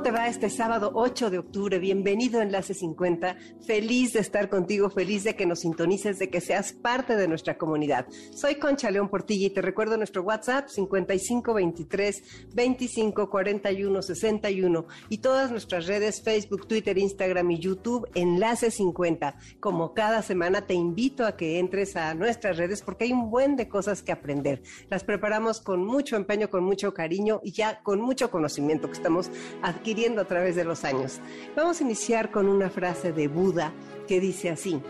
¿Cómo te va este sábado 8 de octubre? Bienvenido a Enlace 50. Feliz de estar contigo, feliz de que nos sintonices, de que seas parte de nuestra comunidad. Soy Concha León Portilla y te recuerdo nuestro WhatsApp 5523 2541 61 y todas nuestras redes Facebook, Twitter, Instagram y YouTube Enlace 50. Como cada semana te invito a que entres a nuestras redes porque hay un buen de cosas que aprender. Las preparamos con mucho empeño, con mucho cariño y ya con mucho conocimiento que estamos adquiriendo a través de los años. Vamos a iniciar con una frase de Buda que dice así,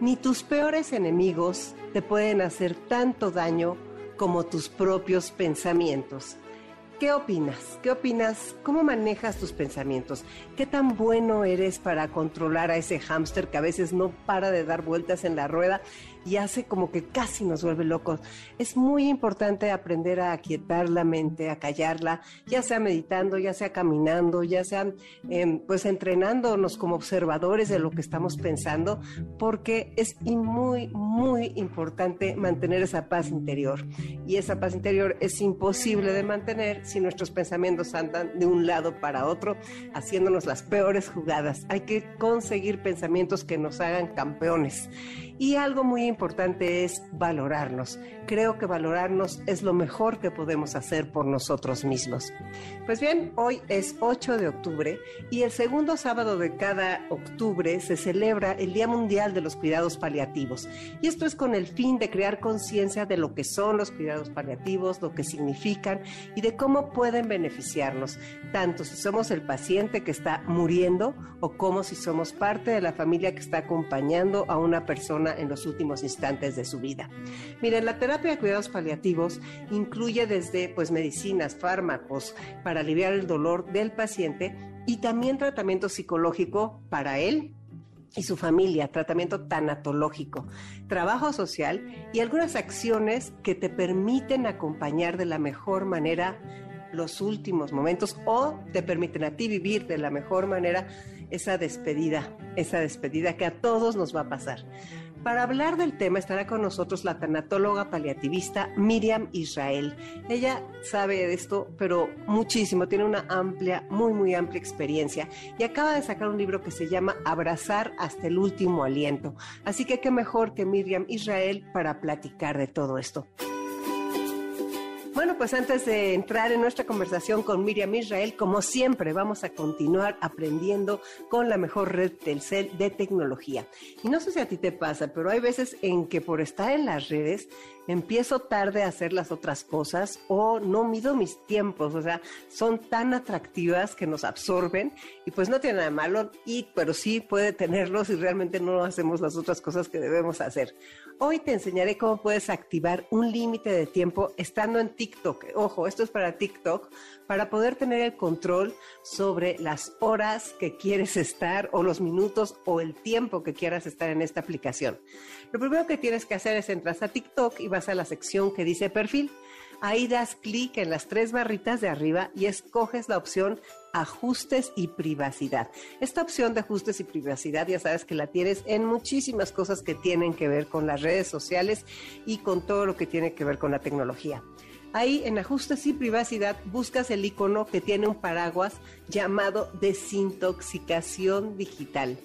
ni tus peores enemigos te pueden hacer tanto daño como tus propios pensamientos. ¿Qué opinas? ¿Qué opinas? ¿Cómo manejas tus pensamientos? ¿Qué tan bueno eres para controlar a ese hámster que a veces no para de dar vueltas en la rueda y hace como que casi nos vuelve locos. Es muy importante aprender a aquietar la mente, a callarla, ya sea meditando, ya sea caminando, ya sea em, pues entrenándonos como observadores de lo que estamos pensando, porque es muy, muy importante mantener esa paz interior. Y esa paz interior es imposible de mantener si nuestros pensamientos andan de un lado para otro, haciéndonos las peores jugadas. Hay que conseguir pensamientos que nos hagan campeones. Y algo muy importante es valorarnos. Creo que valorarnos es lo mejor que podemos hacer por nosotros mismos. Pues bien, hoy es 8 de octubre y el segundo sábado de cada octubre se celebra el Día Mundial de los Cuidados Paliativos. Y esto es con el fin de crear conciencia de lo que son los cuidados paliativos, lo que significan y de cómo pueden beneficiarnos, tanto si somos el paciente que está muriendo o como si somos parte de la familia que está acompañando a una persona en los últimos instantes de su vida. Miren, la terapia de cuidados paliativos incluye desde pues medicinas, fármacos para aliviar el dolor del paciente y también tratamiento psicológico para él y su familia, tratamiento tanatológico, trabajo social y algunas acciones que te permiten acompañar de la mejor manera los últimos momentos o te permiten a ti vivir de la mejor manera esa despedida, esa despedida que a todos nos va a pasar. Para hablar del tema estará con nosotros la tanatóloga paliativista Miriam Israel. Ella sabe de esto, pero muchísimo, tiene una amplia, muy, muy amplia experiencia y acaba de sacar un libro que se llama Abrazar hasta el último aliento. Así que qué mejor que Miriam Israel para platicar de todo esto. Bueno, pues antes de entrar en nuestra conversación con Miriam Israel, como siempre, vamos a continuar aprendiendo con la mejor red Telcel de tecnología. Y no sé si a ti te pasa, pero hay veces en que por estar en las redes empiezo tarde a hacer las otras cosas o no mido mis tiempos, o sea, son tan atractivas que nos absorben y pues no tiene nada malo, y, pero sí puede tenerlos y realmente no hacemos las otras cosas que debemos hacer. Hoy te enseñaré cómo puedes activar un límite de tiempo estando en TikTok. Ojo, esto es para TikTok, para poder tener el control sobre las horas que quieres estar o los minutos o el tiempo que quieras estar en esta aplicación. Lo primero que tienes que hacer es entrar a TikTok y vas a la sección que dice perfil. Ahí das clic en las tres barritas de arriba y escoges la opción ajustes y privacidad. Esta opción de ajustes y privacidad ya sabes que la tienes en muchísimas cosas que tienen que ver con las redes sociales y con todo lo que tiene que ver con la tecnología. Ahí en ajustes y privacidad buscas el icono que tiene un paraguas llamado desintoxicación digital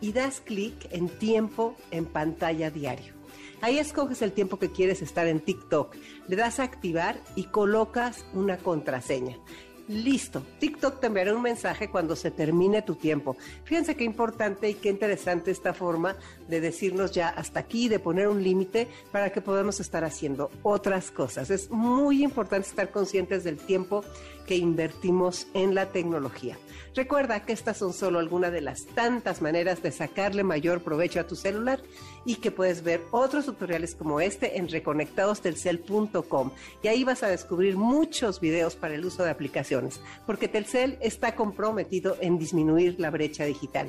y das clic en tiempo en pantalla diario. Ahí escoges el tiempo que quieres estar en TikTok, le das a activar y colocas una contraseña. Listo, TikTok te enviará un mensaje cuando se termine tu tiempo. Fíjense qué importante y qué interesante esta forma de decirnos ya hasta aquí, de poner un límite para que podamos estar haciendo otras cosas. Es muy importante estar conscientes del tiempo que invertimos en la tecnología. Recuerda que estas son solo algunas de las tantas maneras de sacarle mayor provecho a tu celular y que puedes ver otros tutoriales como este en reconectadostelcel.com y ahí vas a descubrir muchos videos para el uso de aplicaciones, porque Telcel está comprometido en disminuir la brecha digital.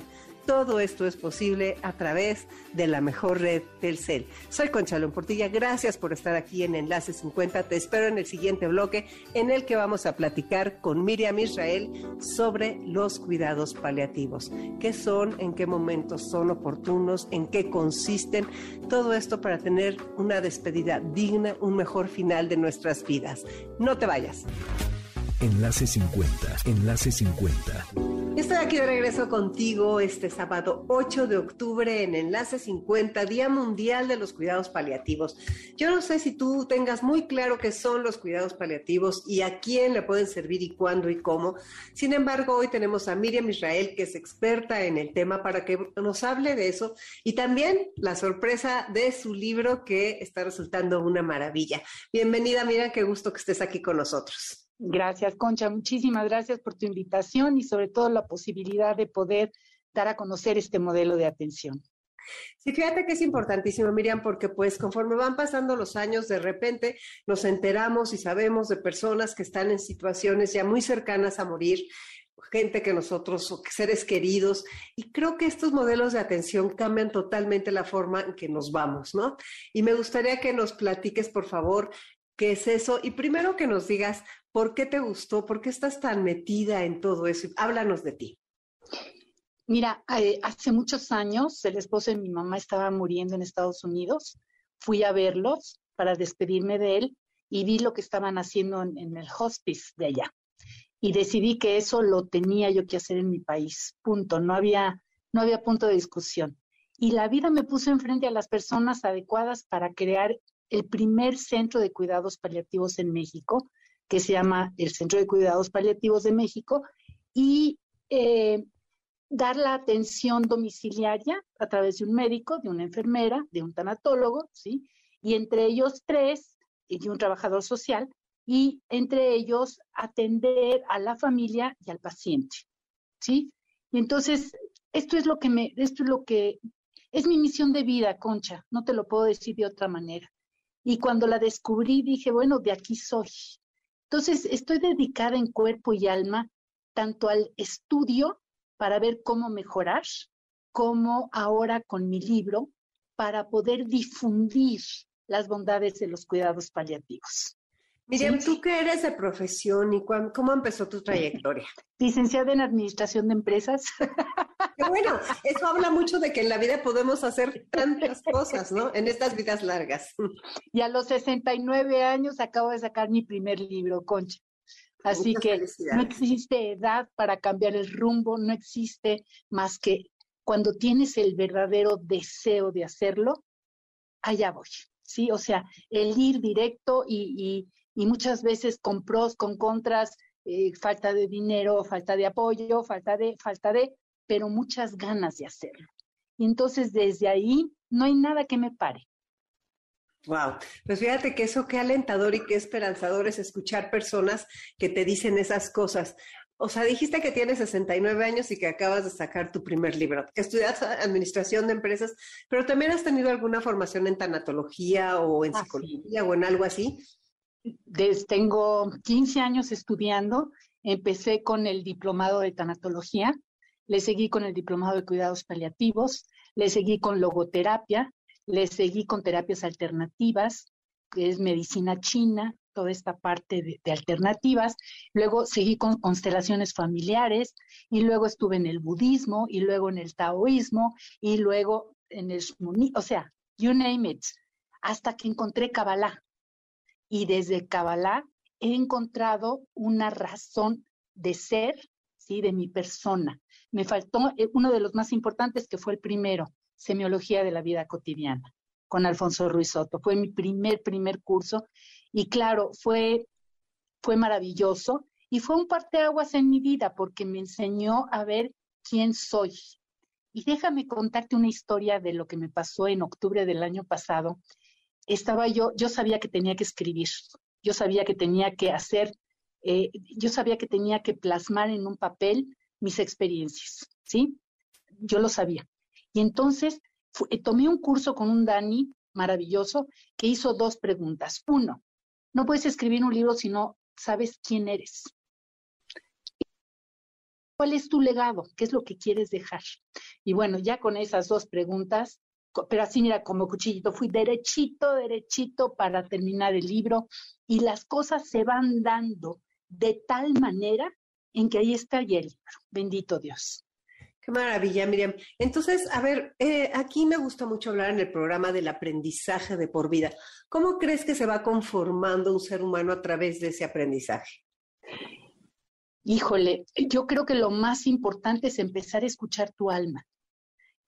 Todo esto es posible a través de la mejor red Telcel. Soy Conchalón Portilla, gracias por estar aquí en Enlace 50. Te espero en el siguiente bloque en el que vamos a platicar con Miriam Israel sobre los cuidados paliativos. ¿Qué son? ¿En qué momentos son oportunos? ¿En qué consisten? Todo esto para tener una despedida digna, un mejor final de nuestras vidas. No te vayas. Enlace 50, Enlace 50. Estoy aquí de regreso contigo este sábado 8 de octubre en Enlace 50, Día Mundial de los Cuidados Paliativos. Yo no sé si tú tengas muy claro qué son los cuidados paliativos y a quién le pueden servir y cuándo y cómo. Sin embargo, hoy tenemos a Miriam Israel, que es experta en el tema, para que nos hable de eso y también la sorpresa de su libro que está resultando una maravilla. Bienvenida, Miriam, qué gusto que estés aquí con nosotros. Gracias, Concha. Muchísimas gracias por tu invitación y sobre todo la posibilidad de poder dar a conocer este modelo de atención. Sí, fíjate que es importantísimo, Miriam, porque pues conforme van pasando los años, de repente nos enteramos y sabemos de personas que están en situaciones ya muy cercanas a morir, gente que nosotros, seres queridos, y creo que estos modelos de atención cambian totalmente la forma en que nos vamos, ¿no? Y me gustaría que nos platiques, por favor, qué es eso, y primero que nos digas ¿Por qué te gustó? ¿Por qué estás tan metida en todo eso? Háblanos de ti. Mira, eh, hace muchos años el esposo de mi mamá estaba muriendo en Estados Unidos. Fui a verlos para despedirme de él y vi lo que estaban haciendo en, en el hospice de allá. Y decidí que eso lo tenía yo que hacer en mi país. Punto. No había, no había punto de discusión. Y la vida me puso enfrente a las personas adecuadas para crear el primer centro de cuidados paliativos en México, que se llama el Centro de Cuidados Paliativos de México, y eh, dar la atención domiciliaria a través de un médico, de una enfermera, de un tanatólogo, ¿sí? Y entre ellos tres, y un trabajador social, y entre ellos atender a la familia y al paciente, ¿sí? Y entonces, esto es lo que me, esto es lo que, es mi misión de vida, Concha, no te lo puedo decir de otra manera. Y cuando la descubrí, dije, bueno, de aquí soy, entonces, estoy dedicada en cuerpo y alma tanto al estudio para ver cómo mejorar, como ahora con mi libro para poder difundir las bondades de los cuidados paliativos. Miriam, ¿tú qué eres de profesión y cómo empezó tu trayectoria? Licenciada en Administración de Empresas. Qué bueno, eso habla mucho de que en la vida podemos hacer tantas cosas, ¿no? En estas vidas largas. Y a los 69 años acabo de sacar mi primer libro, Concha. Así que no existe edad para cambiar el rumbo, no existe más que cuando tienes el verdadero deseo de hacerlo, allá voy. Sí, o sea, el ir directo y y muchas veces con pros, con contras, eh, falta de dinero, falta de apoyo, falta de, falta de, pero muchas ganas de hacerlo. Y entonces desde ahí no hay nada que me pare. Wow, pues fíjate que eso qué alentador y qué esperanzador es escuchar personas que te dicen esas cosas. O sea, dijiste que tienes 69 años y que acabas de sacar tu primer libro, que estudias administración de empresas, pero también has tenido alguna formación en tanatología o en ah, psicología o en algo así tengo 15 años estudiando, empecé con el diplomado de tanatología, le seguí con el diplomado de cuidados paliativos, le seguí con logoterapia, le seguí con terapias alternativas, que es medicina china, toda esta parte de, alternativas. Luego seguí con constelaciones familiares y luego estuve en el budismo y luego en el taoísmo y luego en el o sea, you name it, hasta que encontré Kabbalah y desde Kabbalah he encontrado una razón de ser, ¿sí? De mi persona. Me faltó eh, uno de los más importantes que fue el primero, Semiología de la Vida Cotidiana, con Alfonso Ruiz Soto. Fue mi primer, primer curso y claro, fue, fue maravilloso y fue un parteaguas en mi vida porque me enseñó a ver quién soy. Y déjame contarte una historia de lo que me pasó en octubre del año pasado, estaba yo, yo sabía que tenía que escribir, yo sabía que tenía que hacer eh, yo sabía que tenía que plasmar en un papel mis experiencias, ¿sí? Yo lo sabía. Y entonces eh, tomé un curso con un Dani maravilloso que hizo dos preguntas. Uno, no puedes escribir un libro si no sabes quién eres. ¿Cuál es tu legado? ¿Qué es lo que quieres dejar? Y bueno, ya con esas dos preguntas, pero así mira, como cuchillito, fui derechito, derechito para terminar el libro y las cosas se van dando de tal manera en que ahí está ya el libro. Bendito Dios. Qué maravilla, Miriam. Entonces, a ver, eh, aquí me gusta mucho hablar en el programa del aprendizaje de por vida. ¿Cómo crees que se va conformando un ser humano a través de ese aprendizaje? Híjole, yo creo que lo más importante es empezar a escuchar tu alma.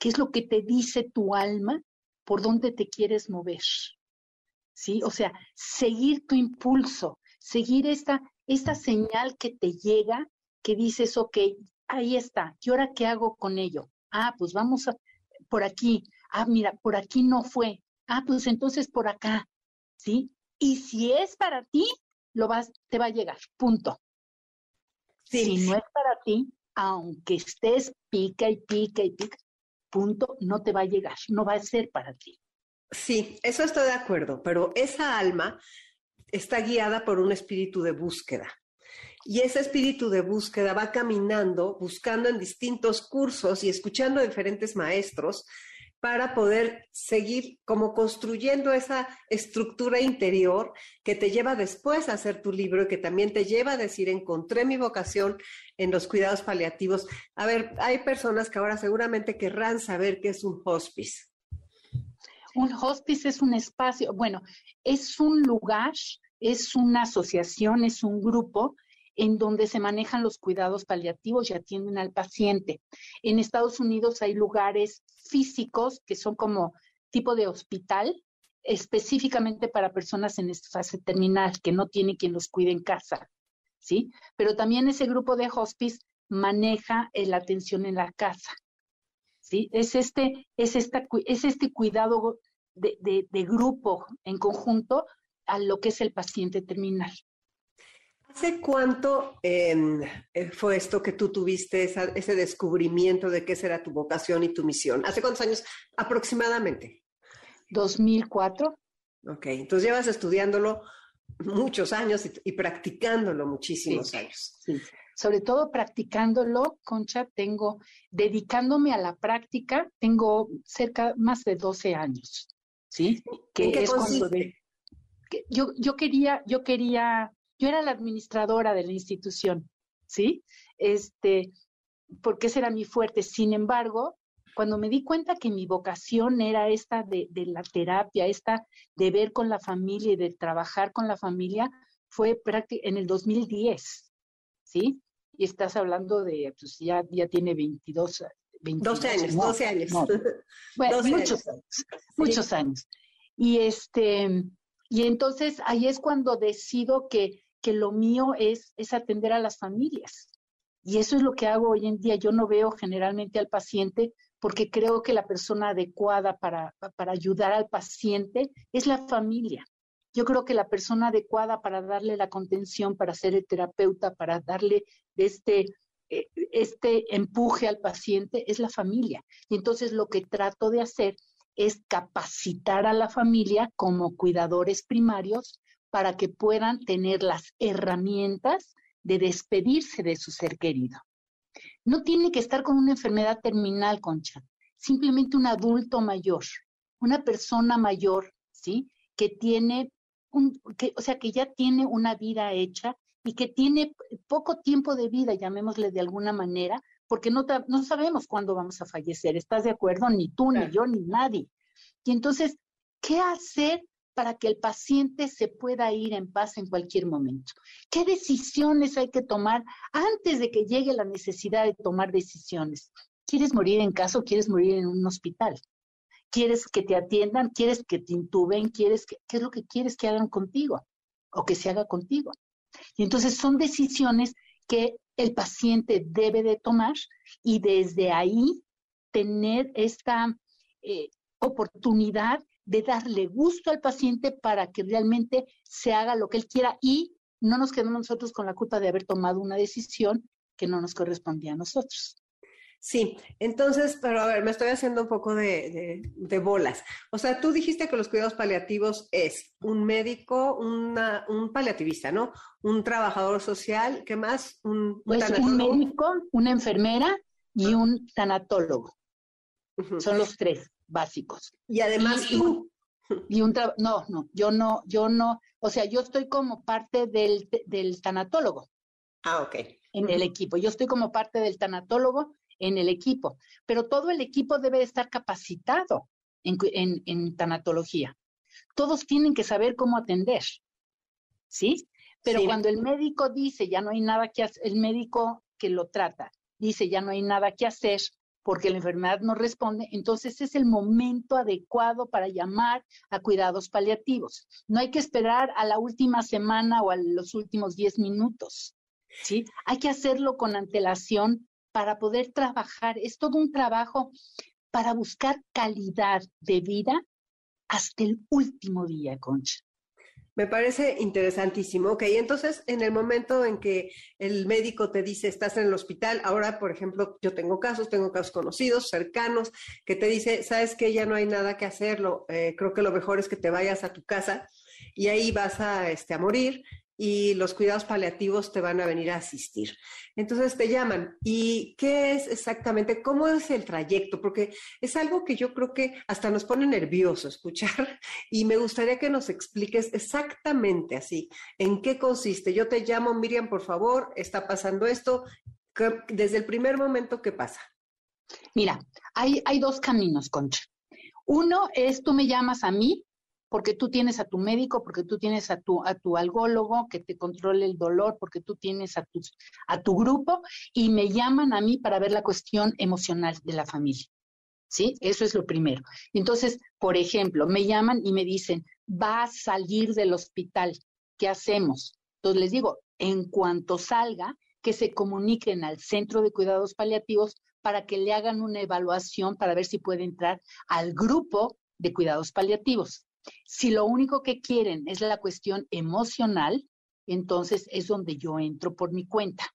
¿Qué es lo que te dice tu alma? ¿Por dónde te quieres mover? ¿Sí? O sea, seguir tu impulso, seguir esta, esta señal que te llega, que dices, ok, ahí está, ¿y ahora qué hago con ello? Ah, pues vamos a, por aquí, ah, mira, por aquí no fue, ah, pues entonces por acá, ¿sí? Y si es para ti, lo vas, te va a llegar, punto. Si no es para ti, aunque estés pica y pica y pica, punto, no te va a llegar, no va a ser para ti. Sí, eso estoy de acuerdo, pero esa alma está guiada por un espíritu de búsqueda. Y ese espíritu de búsqueda va caminando, buscando en distintos cursos y escuchando a diferentes maestros para poder seguir como construyendo esa estructura interior que te lleva después a hacer tu libro y que también te lleva a decir, encontré mi vocación en los cuidados paliativos. A ver, hay personas que ahora seguramente querrán saber qué es un hospice. Un hospice es un espacio, bueno, es un lugar, es una asociación, es un grupo en donde se manejan los cuidados paliativos y atienden al paciente. En Estados Unidos hay lugares físicos que son como tipo de hospital, específicamente para personas en esta fase terminal que no tiene quien los cuide en casa, ¿sí? Pero también ese grupo de hospice maneja la atención en la casa, ¿sí? Es este, es esta, es este cuidado de grupo en conjunto a lo que es el paciente terminal. ¿Hace cuánto em, eh, fue esto que tú tuviste ese descubrimiento de qué será tu vocación y tu misión? ¿Hace cuántos años aproximadamente? 2004. Ok, entonces llevas estudiándolo muchos años y, practicándolo muchísimos años. Sí. Sobre todo practicándolo, Concha, tengo, dedicándome a la práctica, tengo cerca, más de 12 años, ¿sí? Que qué es cuando yo, yo quería, yo quería yo era la administradora de la institución, ¿sí? Este, porque ese era mi fuerte. Sin embargo, cuando me di cuenta que mi vocación era esta de, la terapia, esta de ver con la familia y de trabajar con la familia, fue en el 2010, ¿sí? Y estás hablando de, pues ya, ya tiene 22, 12 años, 12 años. Bueno, muchos años, muchos años. Y este, y entonces ahí es cuando decido que que lo mío es, es atender a las familias. Y eso es lo que hago hoy en día. Yo no veo generalmente al paciente porque creo que la persona adecuada para, para ayudar al paciente es la familia. Yo creo que la persona adecuada para darle la contención, para ser el terapeuta, para darle este, eh, este empuje al paciente es la familia. Y entonces lo que trato de hacer es capacitar a la familia como cuidadores primarios para que puedan tener las herramientas de despedirse de su ser querido. No tiene que estar con una enfermedad terminal, Concha, simplemente un adulto mayor, una persona mayor, ¿sí? Que tiene un, que, o sea, que ya tiene una vida hecha y que tiene poco tiempo de vida, llamémosle de alguna manera, porque no, no sabemos cuándo vamos a fallecer, ¿estás de acuerdo? Ni tú, ni yo, ni nadie. Y entonces, ¿qué hacer para que el paciente se pueda ir en paz en cualquier momento. ¿Qué decisiones hay que tomar antes de que llegue la necesidad de tomar decisiones? ¿Quieres morir en casa o quieres morir en un hospital? ¿Quieres que te atiendan? ¿Quieres que te intuben? ¿Quieres que, ¿Qué es lo que quieres que hagan contigo o que se haga contigo? Y entonces son decisiones que el paciente debe de tomar y desde ahí tener esta eh, oportunidad de darle gusto al paciente para que realmente se haga lo que él quiera y no nos quedamos nosotros con la culpa de haber tomado una decisión que no nos correspondía a nosotros. Sí, entonces, pero a ver, me estoy haciendo un poco de, bolas. O sea, tú dijiste que los cuidados paliativos es un médico, una, un paliativista, ¿no? Un trabajador social, ¿qué más? Un, pues un médico, una enfermera y un tanatólogo. Son los tres básicos. Y además tú. Y, un no, no, yo no, yo no, o sea, yo estoy como parte del, del tanatólogo. Ah, ok. En el equipo. Yo estoy como parte del tanatólogo en el equipo, pero todo el equipo debe estar capacitado en, tanatología. Todos tienen que saber cómo atender, ¿sí? Pero cuando el médico dice ya no hay nada que hacer, el médico que lo trata dice ya no hay nada que hacer porque la enfermedad no responde, entonces es el momento adecuado para llamar a cuidados paliativos. No hay que esperar a la última semana o a los últimos 10 minutos, ¿sí? Hay que hacerlo con antelación para poder trabajar. Es todo un trabajo para buscar calidad de vida hasta el último día, Concha. Me parece interesantísimo. Ok, entonces en el momento en que el médico te dice estás en el hospital, ahora por ejemplo yo tengo casos, tengo casos conocidos, cercanos, que te dice, sabes que ya no hay nada que hacerlo, eh, creo que lo mejor es que te vayas a tu casa y ahí vas a, este, a morir y los cuidados paliativos te van a venir a asistir. Entonces te llaman. ¿Y qué es exactamente? ¿Cómo es el trayecto? Porque es algo que yo creo que hasta nos pone nervioso escuchar y me gustaría que nos expliques exactamente así, en qué consiste. Yo te llamo, Miriam, por favor, está pasando esto. Desde el primer momento, ¿qué pasa? Mira, hay, hay dos caminos, Concha. Uno es tú me llamas a mí porque tú tienes a tu médico, porque tú tienes a tu, a tu algólogo que te controle el dolor, porque tú tienes a, a tu grupo y me llaman a mí para ver la cuestión emocional de la familia. ¿Sí? Eso es lo primero. Entonces, por ejemplo, me llaman y me dicen, va a salir del hospital, ¿qué hacemos? Entonces les digo, en cuanto salga, que se comuniquen al centro de cuidados paliativos para que le hagan una evaluación para ver si puede entrar al grupo de cuidados paliativos. Si lo único que quieren es la cuestión emocional, entonces es donde yo entro por mi cuenta,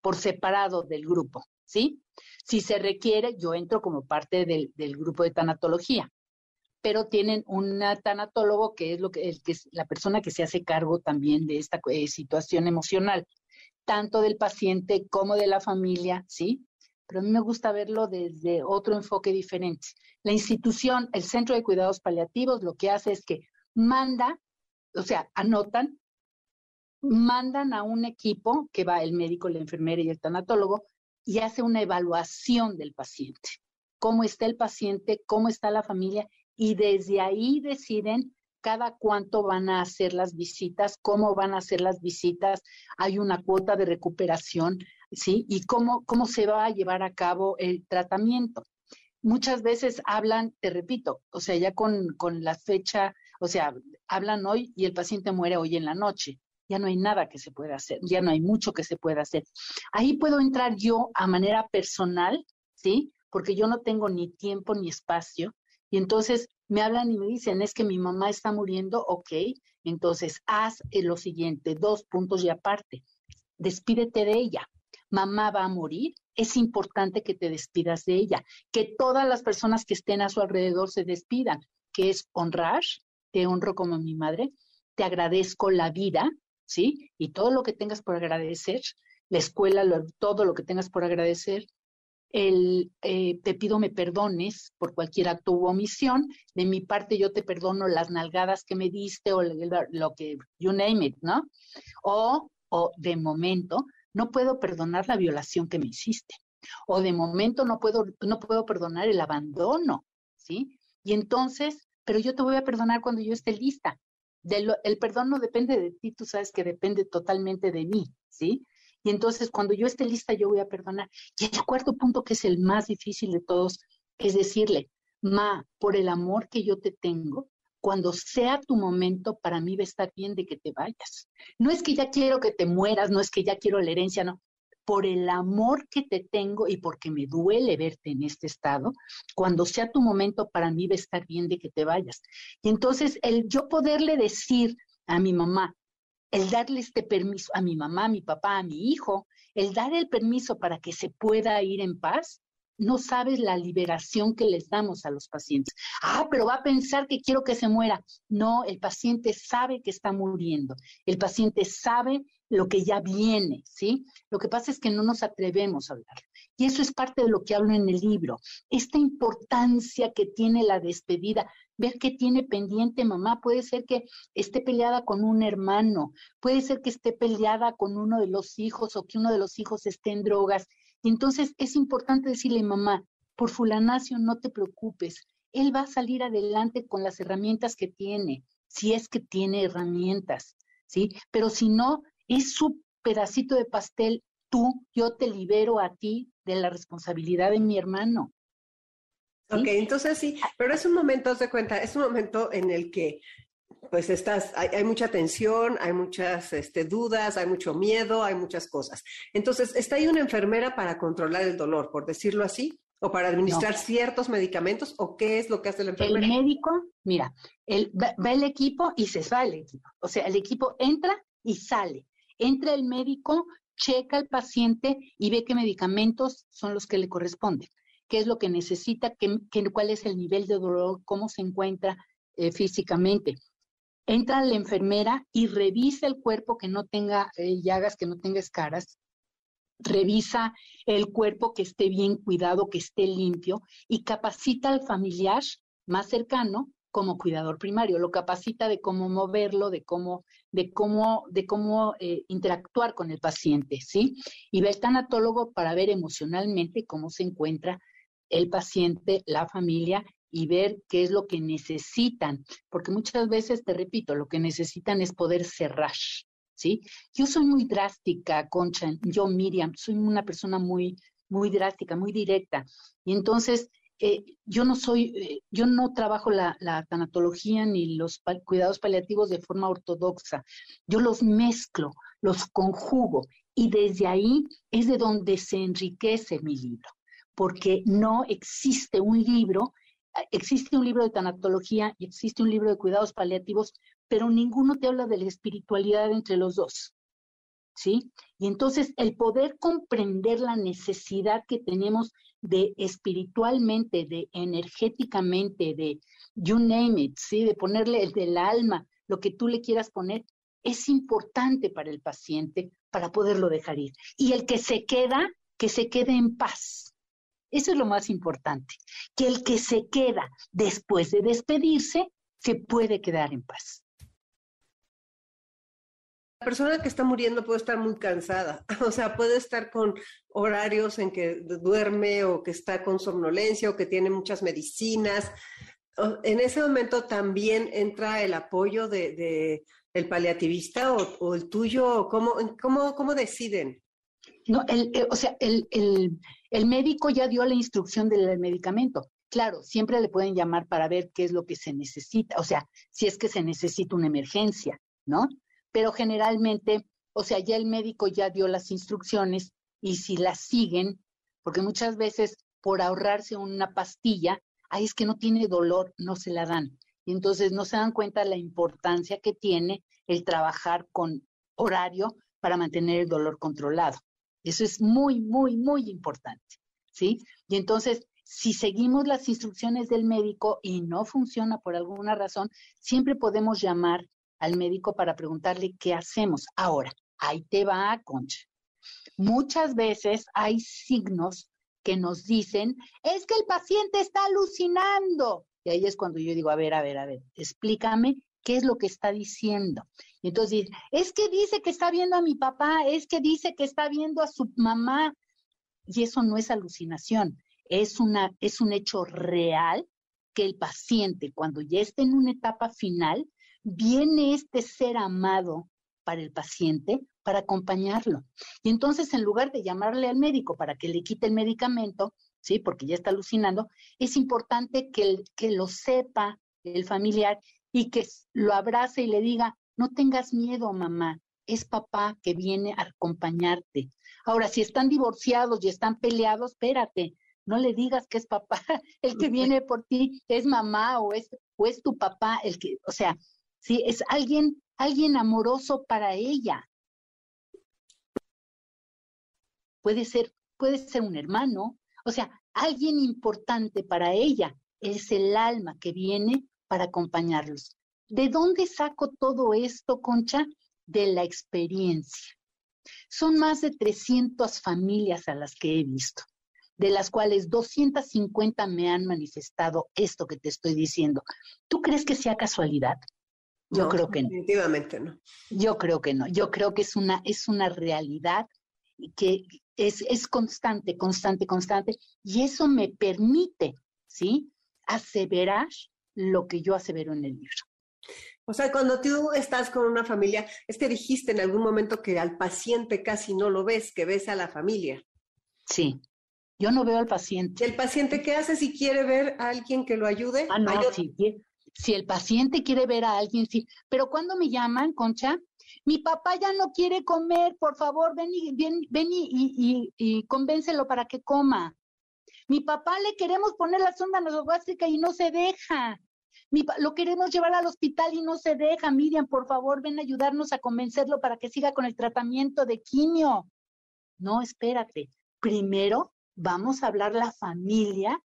por separado del grupo, ¿sí? Si se requiere, yo entro como parte del, grupo de tanatología, pero tienen un tanatólogo que es lo que, es la persona que se hace cargo también de esta eh, situación emocional, tanto del paciente como de la familia, ¿sí? Pero a mí me gusta verlo desde otro enfoque diferente. La institución, el Centro de Cuidados Paliativos, lo que hace es que manda, o sea, anotan, mandan a un equipo que va el médico, la enfermera y el tanatólogo y hace una evaluación del paciente. Cómo está el paciente, cómo está la familia y desde ahí deciden cada cuánto van a hacer las visitas, cómo van a hacer las visitas, hay una cuota de recuperación, ¿sí? Y cómo, cómo se va a llevar a cabo el tratamiento. Muchas veces hablan, te repito, o sea, ya con, con la fecha, o sea, hablan hoy y el paciente muere hoy en la noche. Ya no hay nada que se pueda hacer, ya no hay mucho que se pueda hacer. Ahí puedo entrar yo a manera personal, ¿sí? Porque yo no tengo ni tiempo ni espacio. Y entonces me hablan y me dicen, es que mi mamá está muriendo, ok, entonces haz lo siguiente, dos puntos y aparte, despídete de ella, mamá va a morir, es importante que te despidas de ella, que todas las personas que estén a su alrededor se despidan, que es honrar, te honro como mi madre, te agradezco la vida, ¿sí? Y todo lo que tengas por agradecer, la escuela, todo lo que tengas por agradecer, el, eh, te pido me perdones por cualquier acto u omisión, de mi parte yo te perdono las nalgadas que me diste o lo, que, you name it, ¿no? O, o de momento, no puedo perdonar la violación que me hiciste. O de momento no puedo, no puedo perdonar el abandono, ¿sí? Y entonces, pero yo te voy a perdonar cuando yo esté lista. el perdón no depende de ti, tú sabes que depende totalmente de mí, ¿sí? Y entonces cuando yo esté lista, yo voy a perdonar. Y el cuarto punto, que es el más difícil de todos, es decirle, Ma, por el amor que yo te tengo, cuando sea tu momento, para mí va a estar bien de que te vayas. No es que ya quiero que te mueras, no es que ya quiero la herencia, no. Por el amor que te tengo y porque me duele verte en este estado, cuando sea tu momento, para mí va a estar bien de que te vayas. Y entonces, el yo poderle decir a mi mamá, el darle este permiso a mi mamá, a mi papá, a mi hijo, el dar el permiso para que se pueda ir en paz, no sabes la liberación que les damos a los pacientes. Ah, pero va a pensar que quiero que se muera. No, el paciente sabe que está muriendo. El paciente sabe lo que ya viene, ¿sí? Lo que pasa es que no nos atrevemos a hablar. Y eso es parte de lo que hablo en el libro. Esta importancia que tiene la despedida, ver qué tiene pendiente mamá. Puede ser que esté peleada con un hermano, puede ser que esté peleada con uno de los hijos o que uno de los hijos esté en drogas entonces es importante decirle, mamá, por fulanacio no te preocupes, él va a salir adelante con las herramientas que tiene, si es que tiene herramientas, ¿sí? Pero si no, es su pedacito de pastel, tú, yo te libero a ti de la responsabilidad de mi hermano. Ok, entonces sí, pero es un momento, de cuenta, es un momento en el que pues estás, hay, mucha tensión, hay muchas este, dudas, hay mucho miedo, hay muchas cosas. Entonces, ¿está ahí una enfermera para controlar el dolor, por decirlo así? ¿O para administrar ciertos medicamentos? ¿O qué es lo que hace la enfermera? El médico, mira, el, va el equipo y se sale el equipo. O sea, el equipo entra y sale. Entra el médico, checa al paciente y ve qué medicamentos son los que le corresponden, qué es lo que necesita, qué, cuál es el nivel de dolor, cómo se encuentra eh, físicamente entra la enfermera y revisa el cuerpo que no tenga eh, llagas, que no tenga escaras, revisa el cuerpo que esté bien cuidado, que esté limpio y capacita al familiar más cercano como cuidador primario, lo capacita de cómo moverlo, de cómo, de cómo, de cómo eh, interactuar con el paciente, ¿sí? Y ve el tanatólogo para ver emocionalmente cómo se encuentra el paciente, la familia y ver qué es lo que necesitan, porque muchas veces, te repito, lo que necesitan es poder cerrar, ¿sí? Yo soy muy drástica, Concha, yo Miriam, soy una persona muy, muy drástica, muy directa, y entonces eh, yo no soy, eh, yo no trabajo la, la tanatología ni los cuidados paliativos de forma ortodoxa, yo los mezclo, los conjugo, y desde ahí es de donde se enriquece mi libro, porque no existe un libro existe un libro de tanatología y existe un libro de cuidados paliativos, pero ninguno te habla de la espiritualidad entre los dos. ¿Sí? Y entonces el poder comprender la necesidad que tenemos de espiritualmente, de energéticamente, de you name it, ¿sí? De ponerle el del alma, lo que tú le quieras poner, es importante para el paciente para poderlo dejar ir. Y el que se queda, que se quede en paz. Eso es lo más importante, que el que se queda después de despedirse se puede quedar en paz. La persona que está muriendo puede estar muy cansada, o sea, puede estar con horarios en que duerme o que está con somnolencia o que tiene muchas medicinas. En ese momento también entra el apoyo de, el paliativista o, el tuyo, ¿cómo, cómo, cómo deciden? No, el, eh, o sea, el, el médico ya dio la instrucción del medicamento. Claro, siempre le pueden llamar para ver qué es lo que se necesita, o sea, si es que se necesita una emergencia, ¿no? Pero generalmente, o sea, ya el médico ya dio las instrucciones y si las siguen, porque muchas veces por ahorrarse una pastilla, ahí es que no tiene dolor, no se la dan. Y entonces no se dan cuenta la importancia que tiene el trabajar con horario para mantener el dolor controlado. Eso es muy, muy, muy importante, ¿sí? Y entonces, si seguimos las instrucciones del médico y no funciona por alguna razón, siempre podemos llamar al médico para preguntarle qué hacemos. Ahora, ahí te va, Concha. Muchas veces hay signos que nos dicen, es que el paciente está alucinando. Y ahí es cuando yo digo, a ver, a ver, a ver, explícame qué es lo que está diciendo. Entonces, es que dice que está viendo a mi papá, es que dice que está viendo a su mamá. Y eso no es alucinación, es, una, es un hecho real que el paciente, cuando ya esté en una etapa final, viene este ser amado para el paciente para acompañarlo. Y entonces, en lugar de llamarle al médico para que le quite el medicamento, ¿sí? Porque ya está alucinando, es importante que, que lo sepa el familiar y que lo abrace y le diga, no tengas miedo, mamá, es papá que viene a acompañarte. Ahora, si están divorciados y están peleados, espérate, no le digas que es papá el que viene por ti, es mamá o es, o es tu papá el que, o sea, ¿sí? Es alguien, alguien amoroso para ella. Puede ser, puede ser un hermano, o sea, alguien importante para ella. Es el alma que viene para acompañarlos. ¿De dónde saco todo esto, Concha? De la experiencia. Son más de 300 familias a las que he visto, de las cuales 250 me han manifestado esto que te estoy diciendo. ¿Tú crees que sea casualidad? Yo creo que no. Definitivamente no. Yo creo que no. Yo creo que es una, es una realidad que es, es constante, constante, constante. Y eso me permite, ¿sí? Aseverar lo que yo asevero en el libro. O sea, cuando tú estás con una familia, es que dijiste en algún momento que al paciente casi no lo ves, que ves a la familia. Sí, yo no veo al paciente. ¿El paciente qué hace si quiere ver a alguien que lo ayude? Ah, no, sí, si el paciente quiere ver a alguien, sí. Pero cuando me llaman, Concha, mi papá ya no quiere comer, por favor, ven y, ven, ven y, y, convéncelo para que coma. Mi papá le queremos poner la sonda nasogástrica y no se deja lo queremos llevar al hospital y no se deja. Miriam, por favor, ven a ayudarnos a convencerlo para que siga con el tratamiento de quimio. No, espérate. Primero vamos a hablar la familia,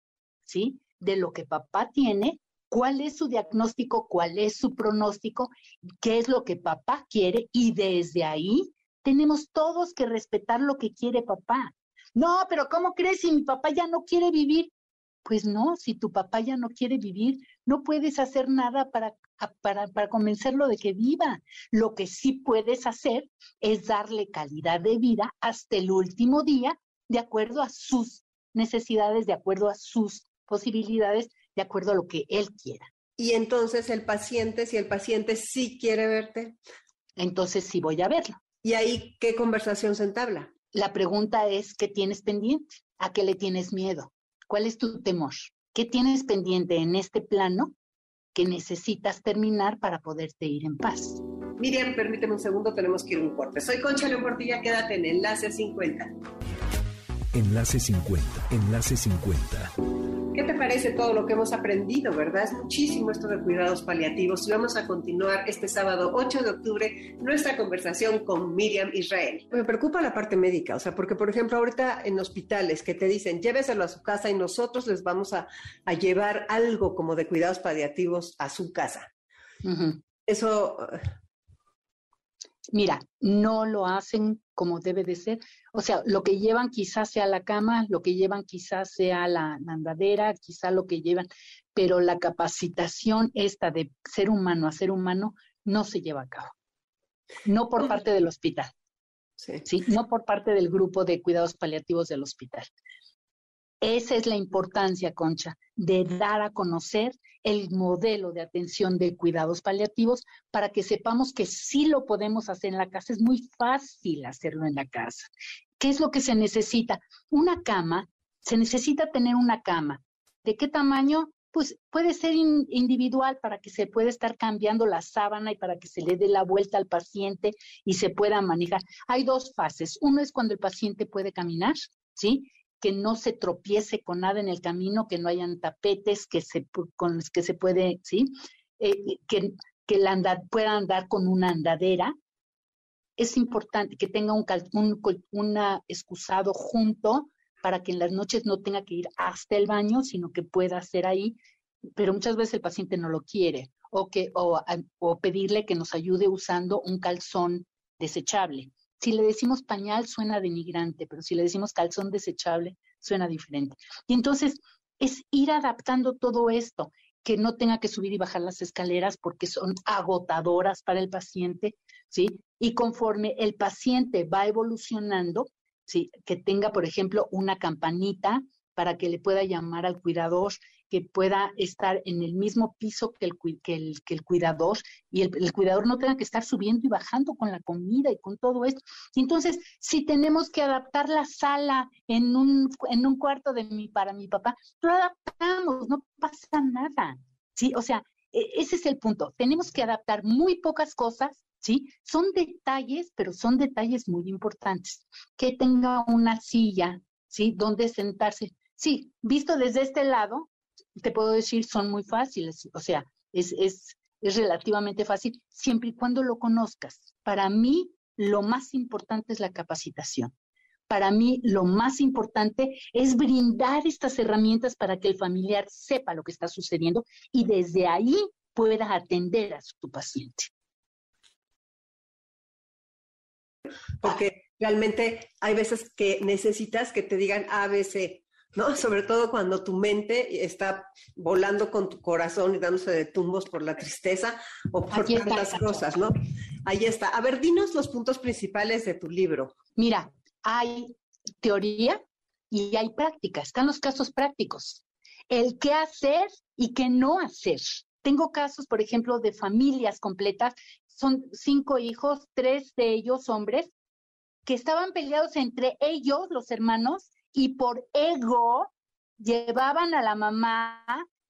¿sí? De lo que papá tiene, cuál es su diagnóstico, cuál es su pronóstico, qué es lo que papá quiere y desde ahí tenemos todos que respetar lo que quiere papá. No, pero ¿cómo crees si mi papá ya no quiere vivir? Pues no, si tu papá ya no quiere vivir, no puedes hacer nada para, para, para, convencerlo de que viva. Lo que sí puedes hacer es darle calidad de vida hasta el último día, de acuerdo a sus necesidades, de acuerdo a sus posibilidades, de acuerdo a lo que él quiera. Y entonces el paciente, si el paciente sí quiere verte. Entonces sí voy a verlo. ¿Y ahí qué conversación se entabla? La pregunta es, ¿qué tienes pendiente? ¿A qué le tienes miedo? ¿Cuál es tu temor? ¿Qué tienes pendiente en este plano que necesitas terminar para poderte ir en paz? Miriam, permíteme un segundo, tenemos que ir a un corte. Soy Concha León Portilla, quédate en Enlace 50. Enlace 50, Enlace 50. ¿Qué te parece todo lo que hemos aprendido, verdad? Es muchísimo esto de cuidados paliativos y vamos a continuar este sábado 8 de octubre nuestra conversación con Miriam Israel. Me preocupa la parte médica, o sea, porque por ejemplo ahorita en hospitales que te dicen lléveselo a su casa y nosotros les vamos a, llevar algo como de cuidados paliativos a su casa. Eso mira, no lo hacen como debe de ser. O sea, lo que llevan quizás sea la cama, lo que llevan quizás sea la andadera, quizás lo que llevan, pero la capacitación esta de ser humano a ser humano no se lleva a cabo. No por parte del hospital. sí. no por parte del grupo de cuidados paliativos del hospital. Esa es la importancia, Concha, de dar a conocer el modelo de atención de cuidados paliativos para que sepamos que sí lo podemos hacer en la casa. Es muy fácil hacerlo en la casa. ¿Qué es lo que se necesita? Una cama, se necesita tener una cama. ¿De qué tamaño? Pues puede ser individual para que se pueda estar cambiando la sábana y para que se le dé la vuelta al paciente y se pueda manejar. Hay dos fases. Uno es cuando el paciente puede caminar, ¿sí? Que no se tropiece con nada en el camino, que no hayan tapetes que se, con los que se puede, ¿sí? Eh, que, que la anda, pueda andar con una andadera. Es importante que tenga un, un excusado junto para que en las noches no tenga que ir hasta el baño, sino que pueda hacer ahí, pero muchas veces el paciente no lo quiere, o, que, o, o pedirle que nos ayude usando un calzón desechable. Si le decimos pañal suena denigrante, pero si le decimos calzón desechable suena diferente. Y entonces es ir adaptando todo esto, que no tenga que subir y bajar las escaleras porque son agotadoras para el paciente, ¿sí? Y conforme el paciente va evolucionando, ¿sí? Que tenga, por ejemplo, una campanita para que le pueda llamar al cuidador que pueda estar en el mismo piso que el, que el, que el cuidador y el, cuidador no tenga que estar subiendo y bajando con la comida y con todo esto. entonces, si tenemos que adaptar la sala en un, en un cuarto de mi, para mi papá, lo adaptamos, no pasa nada. ¿sí? O sea, e, ese es el punto. Tenemos que adaptar muy pocas cosas, ¿sí? Son detalles, pero son detalles muy importantes. Que tenga una silla, ¿sí? Donde sentarse. Sí, visto desde este lado, te puedo decir, son muy fáciles. O sea, es, es es relativamente fácil siempre y cuando lo conozcas. Para mí, lo más importante es la capacitación. Para mí, lo más importante es brindar estas herramientas para que el familiar sepa lo que está sucediendo y desde ahí pueda atender a su paciente. Porque realmente hay veces que necesitas que te digan ABC, ¿no? Sobre todo cuando tu mente está volando con tu corazón y dándose de tumbos por la tristeza o por tantas cosas, ¿no? Ahí está. A ver, dinos los puntos principales de tu libro. Mira, hay teoría y hay práctica, están los casos prácticos. El qué hacer y qué no hacer. Tengo casos, por ejemplo, de familias completas, son cinco hijos, tres de ellos hombres, que estaban peleados entre ellos, los hermanos, y por ego llevaban a la mamá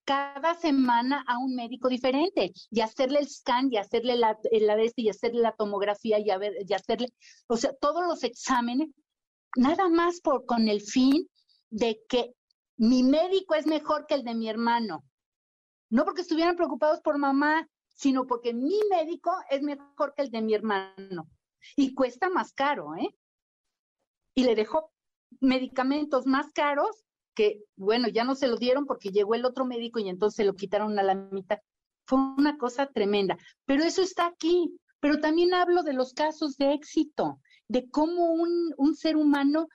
cada semana a un médico diferente y hacerle el scan y hacerle la, la y hacerle la tomografía y, ver, y hacerle, o sea, todos los exámenes, nada más por, con el fin de que mi médico es mejor que el de mi hermano. No porque estuvieran preocupados por mamá, sino porque mi médico es mejor que el de mi hermano. Y cuesta más caro, ¿eh? Y le dejó medicamentos más caros que, bueno, ya no se lo dieron porque llegó el otro médico y entonces lo quitaron a la mitad. Fue una cosa tremenda. Pero eso está aquí. Pero también hablo de los casos de éxito, de cómo un, un ser humano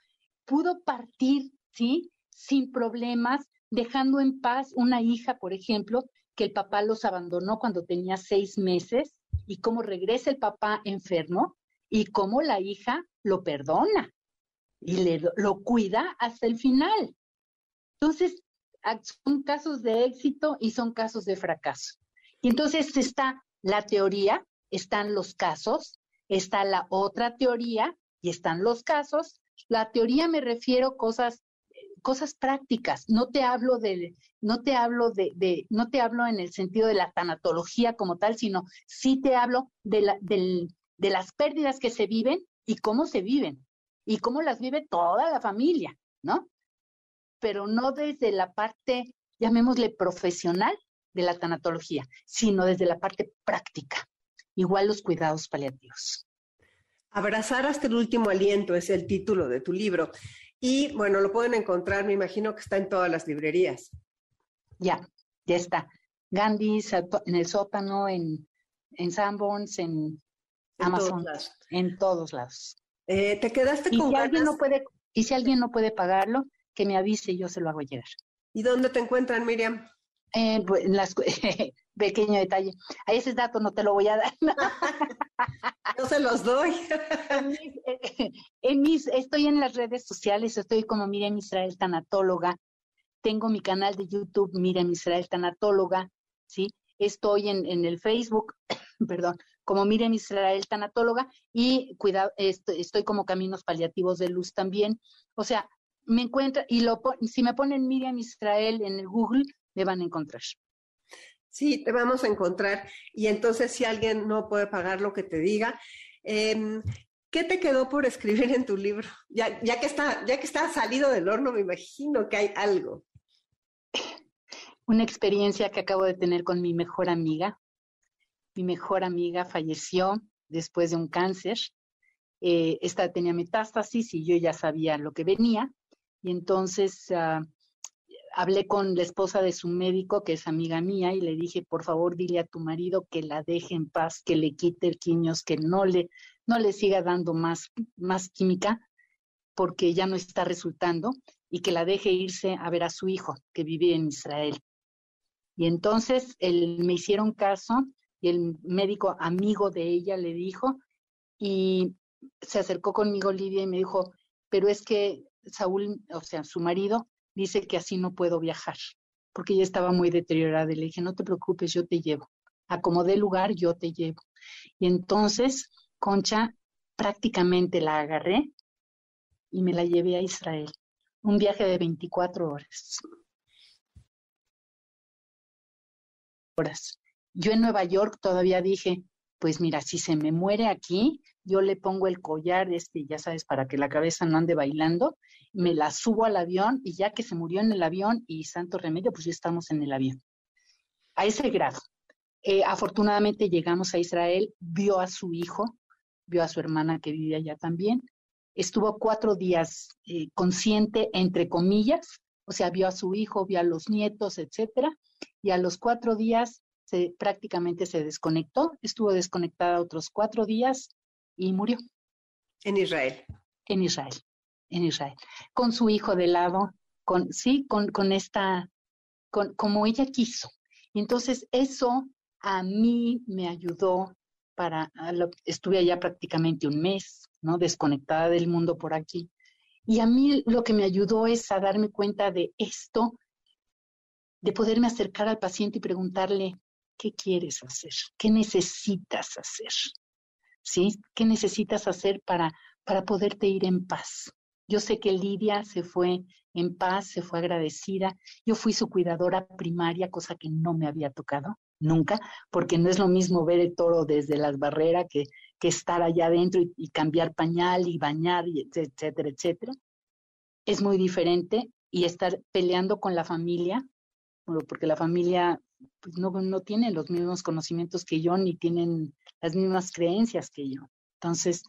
pudo partir, ¿sí? Sin problemas, dejando en paz una hija, por ejemplo, que el papá los abandonó cuando tenía seis meses y cómo regresa el papá enfermo y cómo la hija lo perdona y le, lo cuida hasta el final. Entonces, son casos de éxito y son casos de fracaso. Y entonces está la teoría, están los casos, está la otra teoría y están los casos. La teoría me refiero cosas cosas prácticas. No te hablo de, no te hablo de, no te hablo en el sentido de la tanatología como tal, sino sí te hablo de las pérdidas que se viven y cómo se viven y cómo las vive toda la familia, ¿no? Pero no desde la parte, llamémosle profesional de la tanatología, sino desde la parte práctica. Igual los cuidados paliativos. Abrazar hasta el último aliento es el título de tu libro. Y bueno, lo pueden encontrar, me imagino que está en todas las librerías. Ya, ya está. Gandhi en el sótano, en, en Sanborns, en, Amazon, en todos lados. Eh, ¿Te quedaste con si alguien no puede Y si alguien no puede pagarlo, que me avise y yo se lo hago llegar. ¿Y dónde te encuentran, Miriam? Eh, pues, las, pequeño detalle. A ese dato no te lo voy a dar. no se los doy. en mis, estoy en las redes sociales, estoy como Miriam Israel Tanatóloga. Tengo mi canal de YouTube, Miriam Israel Tanatóloga, ¿sí? Estoy en, en el Facebook, perdón, como Miriam Israel Tanatóloga y cuidado, estoy, estoy como Caminos Paliativos de Luz también. O sea, me encuentra, y lo, si me ponen Miriam Israel en el Google, me van a encontrar. Sí, te vamos a encontrar. Y entonces, si alguien no puede pagar lo que te diga, em, ¿qué te quedó por escribir en tu libro? Ya, ya, que está, ya que está salido del horno, me imagino que hay algo. Una experiencia que acabo de tener con mi mejor amiga, mi mejor amiga falleció después de un cáncer. Eh, esta tenía metástasis y yo ya sabía lo que venía. Y entonces ah, hablé con la esposa de su médico, que es amiga mía, y le dije, por favor, dile a tu marido que la deje en paz, que le quite el quiños, que no le, no le siga dando más, más química, porque ya no está resultando, y que la deje irse a ver a su hijo, que vive en Israel. Y entonces él, me hicieron caso y el médico amigo de ella le dijo y se acercó conmigo Lidia y me dijo, pero es que Saúl, o sea, su marido, dice que así no puedo viajar, porque ella estaba muy deteriorada. Y le dije, no te preocupes, yo te llevo. Acomodé lugar, yo te llevo. Y entonces, Concha, prácticamente la agarré y me la llevé a Israel. Un viaje de 24 horas. Horas. Yo en Nueva York todavía dije, pues mira, si se me muere aquí, yo le pongo el collar, este, ya sabes, para que la cabeza no ande bailando, me la subo al avión y ya que se murió en el avión y santo remedio, pues ya estamos en el avión. A ese grado. Eh, afortunadamente llegamos a Israel, vio a su hijo, vio a su hermana que vivía allá también. Estuvo cuatro días eh, consciente, entre comillas, o sea, vio a su hijo, vio a los nietos, etcétera, y a los cuatro días se, prácticamente se desconectó, estuvo desconectada otros cuatro días y murió. En Israel. En Israel, en Israel. Con su hijo de lado, con, sí, con, con esta, con, como ella quiso. Entonces eso a mí me ayudó para, estuve allá prácticamente un mes, ¿no? Desconectada del mundo por aquí. Y a mí lo que me ayudó es a darme cuenta de esto, de poderme acercar al paciente y preguntarle, ¿qué quieres hacer? ¿Qué necesitas hacer? ¿Sí? ¿Qué necesitas hacer para, para poderte ir en paz? Yo sé que Lidia se fue en paz, se fue agradecida. Yo fui su cuidadora primaria, cosa que no me había tocado nunca, porque no es lo mismo ver el toro desde las barreras que, que estar allá adentro y, cambiar pañal y bañar, y etcétera, etcétera. Es muy diferente y estar peleando con la familia, porque la familia pues, no, no tiene los mismos conocimientos que yo, ni tienen las mismas creencias que yo. Entonces,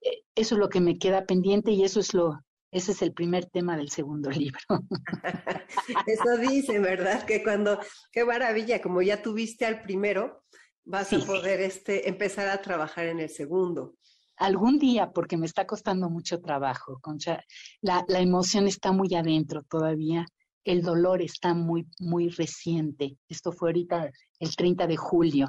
eh, eso es lo que me queda pendiente y eso es lo, ese es el primer tema del segundo libro. Eso dice, ¿verdad? Que cuando, qué maravilla, como ya tuviste al primero, vas a poder este, empezar a trabajar en el segundo. Algún día, porque me está costando mucho trabajo, Concha. La, la emoción está muy adentro todavía. El dolor está muy, muy reciente. Esto fue ahorita el 30 de julio.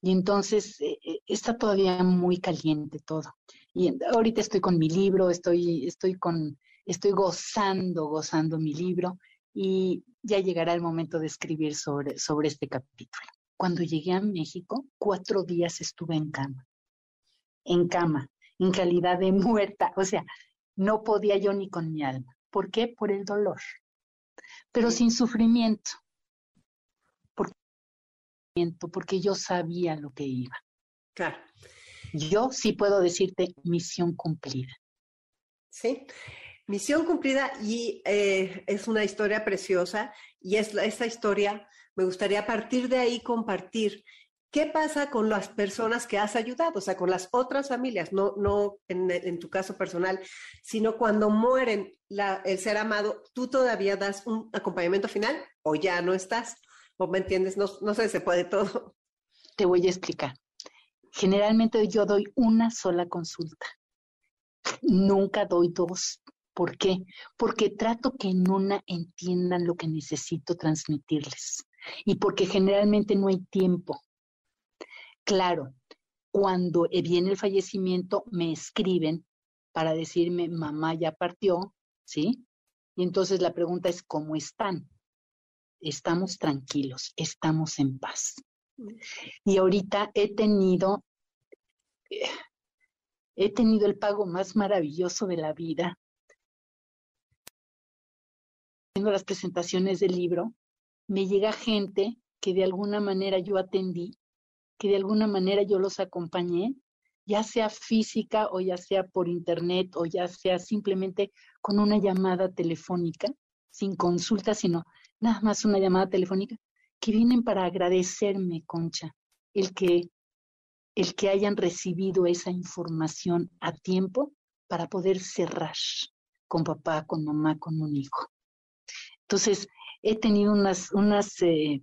Y entonces eh, eh, está todavía muy caliente todo. Y ahorita estoy con mi libro, estoy, estoy con, estoy gozando, gozando mi libro y ya llegará el momento de escribir sobre, sobre este capítulo. Cuando llegué a México, cuatro días estuve en cama, en cama, en calidad de muerta, o sea, no podía yo ni con mi alma. ¿Por qué? Por el dolor, pero sin sufrimiento, porque yo sabía lo que iba. Claro. Yo sí puedo decirte misión cumplida. Sí, misión cumplida y eh, es una historia preciosa y es esta historia me gustaría a partir de ahí compartir qué pasa con las personas que has ayudado, o sea, con las otras familias, no, no en, tu caso personal, sino cuando mueren el ser amado, ¿tú todavía das un acompañamiento final o ya no estás? ¿O me entiendes? No, no sé, se puede todo. Te voy a explicar. Generalmente yo doy una sola consulta. Nunca doy dos. ¿Por qué? Porque trato que en una entiendan lo que necesito transmitirles y porque generalmente no hay tiempo. Claro, cuando viene el fallecimiento me escriben para decirme, mamá ya partió, ¿sí? Y entonces la pregunta es, ¿cómo están? Estamos tranquilos, estamos en paz. Y ahorita he tenido, he tenido el pago más maravilloso de la vida. Haciendo las presentaciones del libro, me llega gente que de alguna manera yo atendí, que de alguna manera yo los acompañé, ya sea física o ya sea por internet o ya sea simplemente con una llamada telefónica, sin consulta, sino nada más una llamada telefónica que vienen para agradecerme, Concha, el que, el que hayan recibido esa información a tiempo para poder cerrar con papá, con mamá, con un hijo. Entonces, he tenido unas, eh,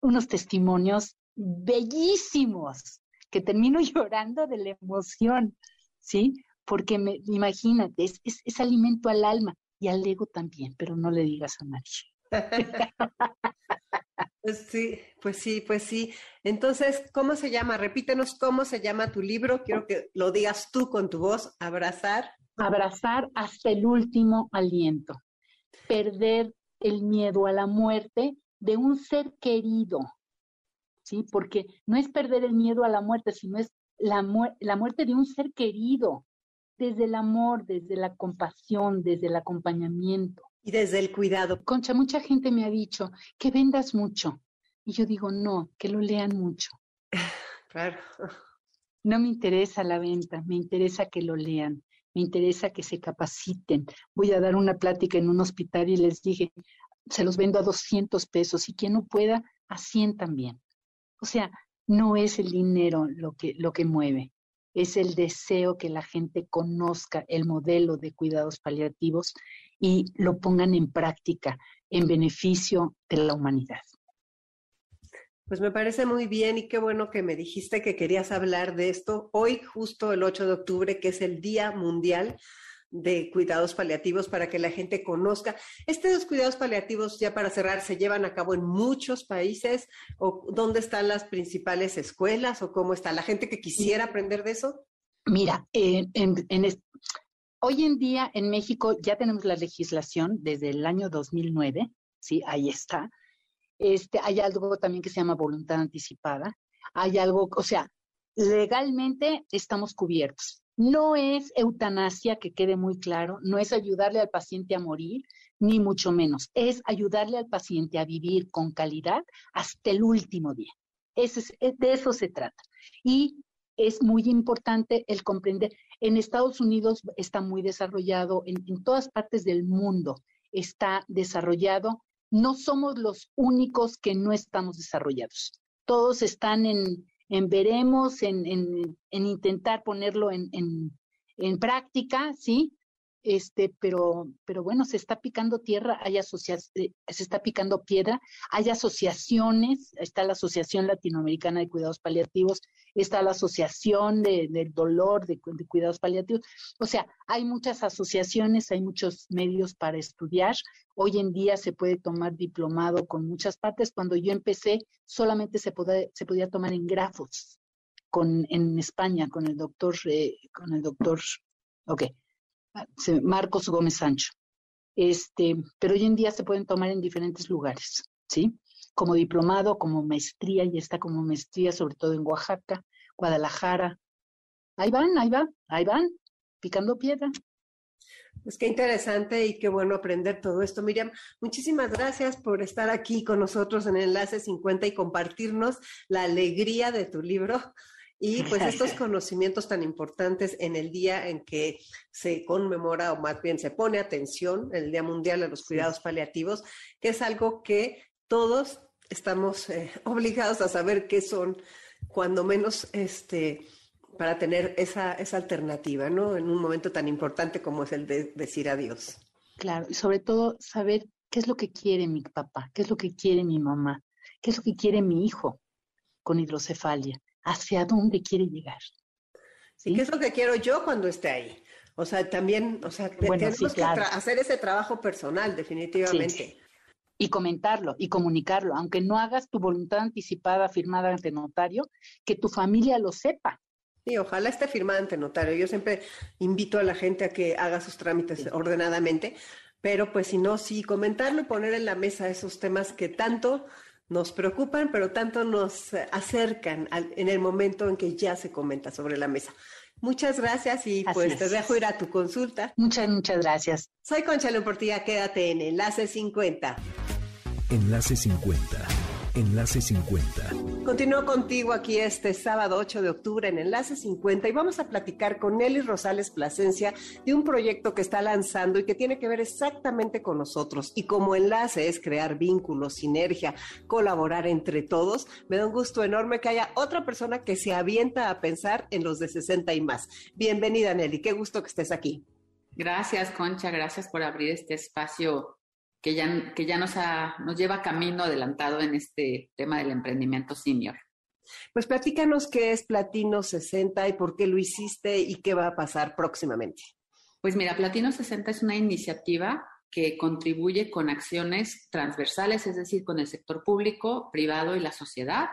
unos testimonios bellísimos que termino llorando de la emoción, ¿sí? Porque me, imagínate, es, es alimento al alma y al ego también, pero no le digas a nadie. Pues sí, pues sí, pues sí. Entonces, ¿cómo se llama? Repítenos cómo se llama tu libro. Quiero que lo digas tú con tu voz. Abrazar. Abrazar hasta el último aliento. Perder el miedo a la muerte de un ser querido. ¿Sí? Porque no es perder el miedo a la muerte, sino es la, la muerte de un ser querido. Desde el amor, desde la compasión, desde el acompañamiento. Y desde el cuidado. Concha, mucha gente me ha dicho que vendas mucho. Y yo digo, no, que lo lean mucho. Claro. No me interesa la venta, me interesa que lo lean, me interesa que se capaciten. Voy a dar una plática en un hospital y les dije, se los vendo a 200 pesos y quien no pueda, a 100 también. O sea, no es el dinero lo que, lo que mueve, es el deseo que la gente conozca el modelo de cuidados paliativos y lo pongan en práctica en beneficio de la humanidad. Pues me parece muy bien y qué bueno que me dijiste que querías hablar de esto hoy, justo el 8 de octubre, que es el Día Mundial de Cuidados Paliativos para que la gente conozca. Estos cuidados paliativos, ya para cerrar, se llevan a cabo en muchos países. ¿O ¿Dónde están las principales escuelas o cómo está la gente que quisiera aprender de eso? Mira, en, hoy en día en México ya tenemos la legislación desde el año 2009, sí, ahí está este, hay algo también que se llama voluntad anticipada. Hay algo, o sea, legalmente estamos cubiertos. No es eutanasia, que quede muy claro, no es ayudarle al paciente a morir, ni mucho menos. Es ayudarle al paciente a vivir con calidad hasta el último día. es, de eso se trata. Y es muy importante el comprender. En Estados Unidos está muy desarrollado, en todas partes del mundo está desarrollado no somos los únicos que no estamos desarrollados. Todos están en, en veremos, en, en, intentar ponerlo en, en, práctica, ¿sí? Este, pero, pero bueno, se está picando tierra, hay eh, se está picando piedra, hay asociaciones, está la Asociación Latinoamericana de Cuidados Paliativos, está la Asociación de, del Dolor de, Cuidados Paliativos, o sea, hay muchas asociaciones, hay muchos medios para estudiar, hoy en día se puede tomar diplomado con muchas partes, cuando yo empecé solamente se, se podía tomar en grafos, con, en España, con el doctor, eh, con el doctor, ok, Marcos Gómez Sancho. Este, pero hoy en día se pueden tomar en diferentes lugares, ¿sí? Como diplomado, como maestría, y está como maestría sobre todo en Oaxaca, Guadalajara. Ahí van, ahí van, ahí van, picando piedra. Pues qué interesante y qué bueno aprender todo esto. Miriam, muchísimas gracias por estar aquí con nosotros en Enlace 50 y compartirnos la alegría de tu libro y pues estos conocimientos tan importantes en el día en que se conmemora o más bien se pone atención, el Día Mundial de los Cuidados Paliativos, que es algo que todos estamos eh, obligados a saber qué son, cuando menos este para tener esa, esa alternativa, ¿no? En un momento tan importante como es el de decir adiós. Claro, y sobre todo saber qué es lo que quiere mi papá, qué es lo que quiere mi mamá, qué es lo que quiere mi hijo con hidrocefalia hacia dónde quiere llegar. ¿sí? ¿Qué es lo que quiero yo cuando esté ahí? O sea, también, o sea, tenemos que hacer ese trabajo personal, definitivamente. Y comentarlo y comunicarlo, aunque no hagas tu voluntad anticipada firmada ante notario, que tu familia lo sepa. Sí, ojalá esté firmada ante notario. Yo siempre invito a la gente a que haga sus trámites ordenadamente, pero pues si no, sí, comentarlo y poner en la mesa esos temas que tanto nos preocupan, pero tanto nos acercan en el momento en que ya se comenta sobre la mesa. Muchas gracias y pues te dejo ir a tu consulta. Muchas, muchas gracias. Soy Concha Portilla, quédate en Enlace 50. Enlace 50 Enlace 50. Continúo contigo aquí este sábado 8 de octubre en Enlace 50 y vamos a platicar con Nelly Rosales Plasencia de un proyecto que está lanzando y que tiene que ver exactamente con nosotros. Y como enlace es crear vínculos, sinergia, colaborar entre todos, me da un gusto enorme que haya otra persona que se avienta a pensar en los de 60 y más. Bienvenida Nelly, qué gusto que estés aquí. Gracias Concha, gracias por abrir este espacio que ya, que ya nos, nos lleva camino adelantado en este tema del emprendimiento senior. Pues platícanos qué es Platino 60 y por qué lo hiciste y qué va a pasar próximamente. Pues mira, Platino 60 es una iniciativa que contribuye con acciones transversales, es decir, con el sector público, privado y la sociedad,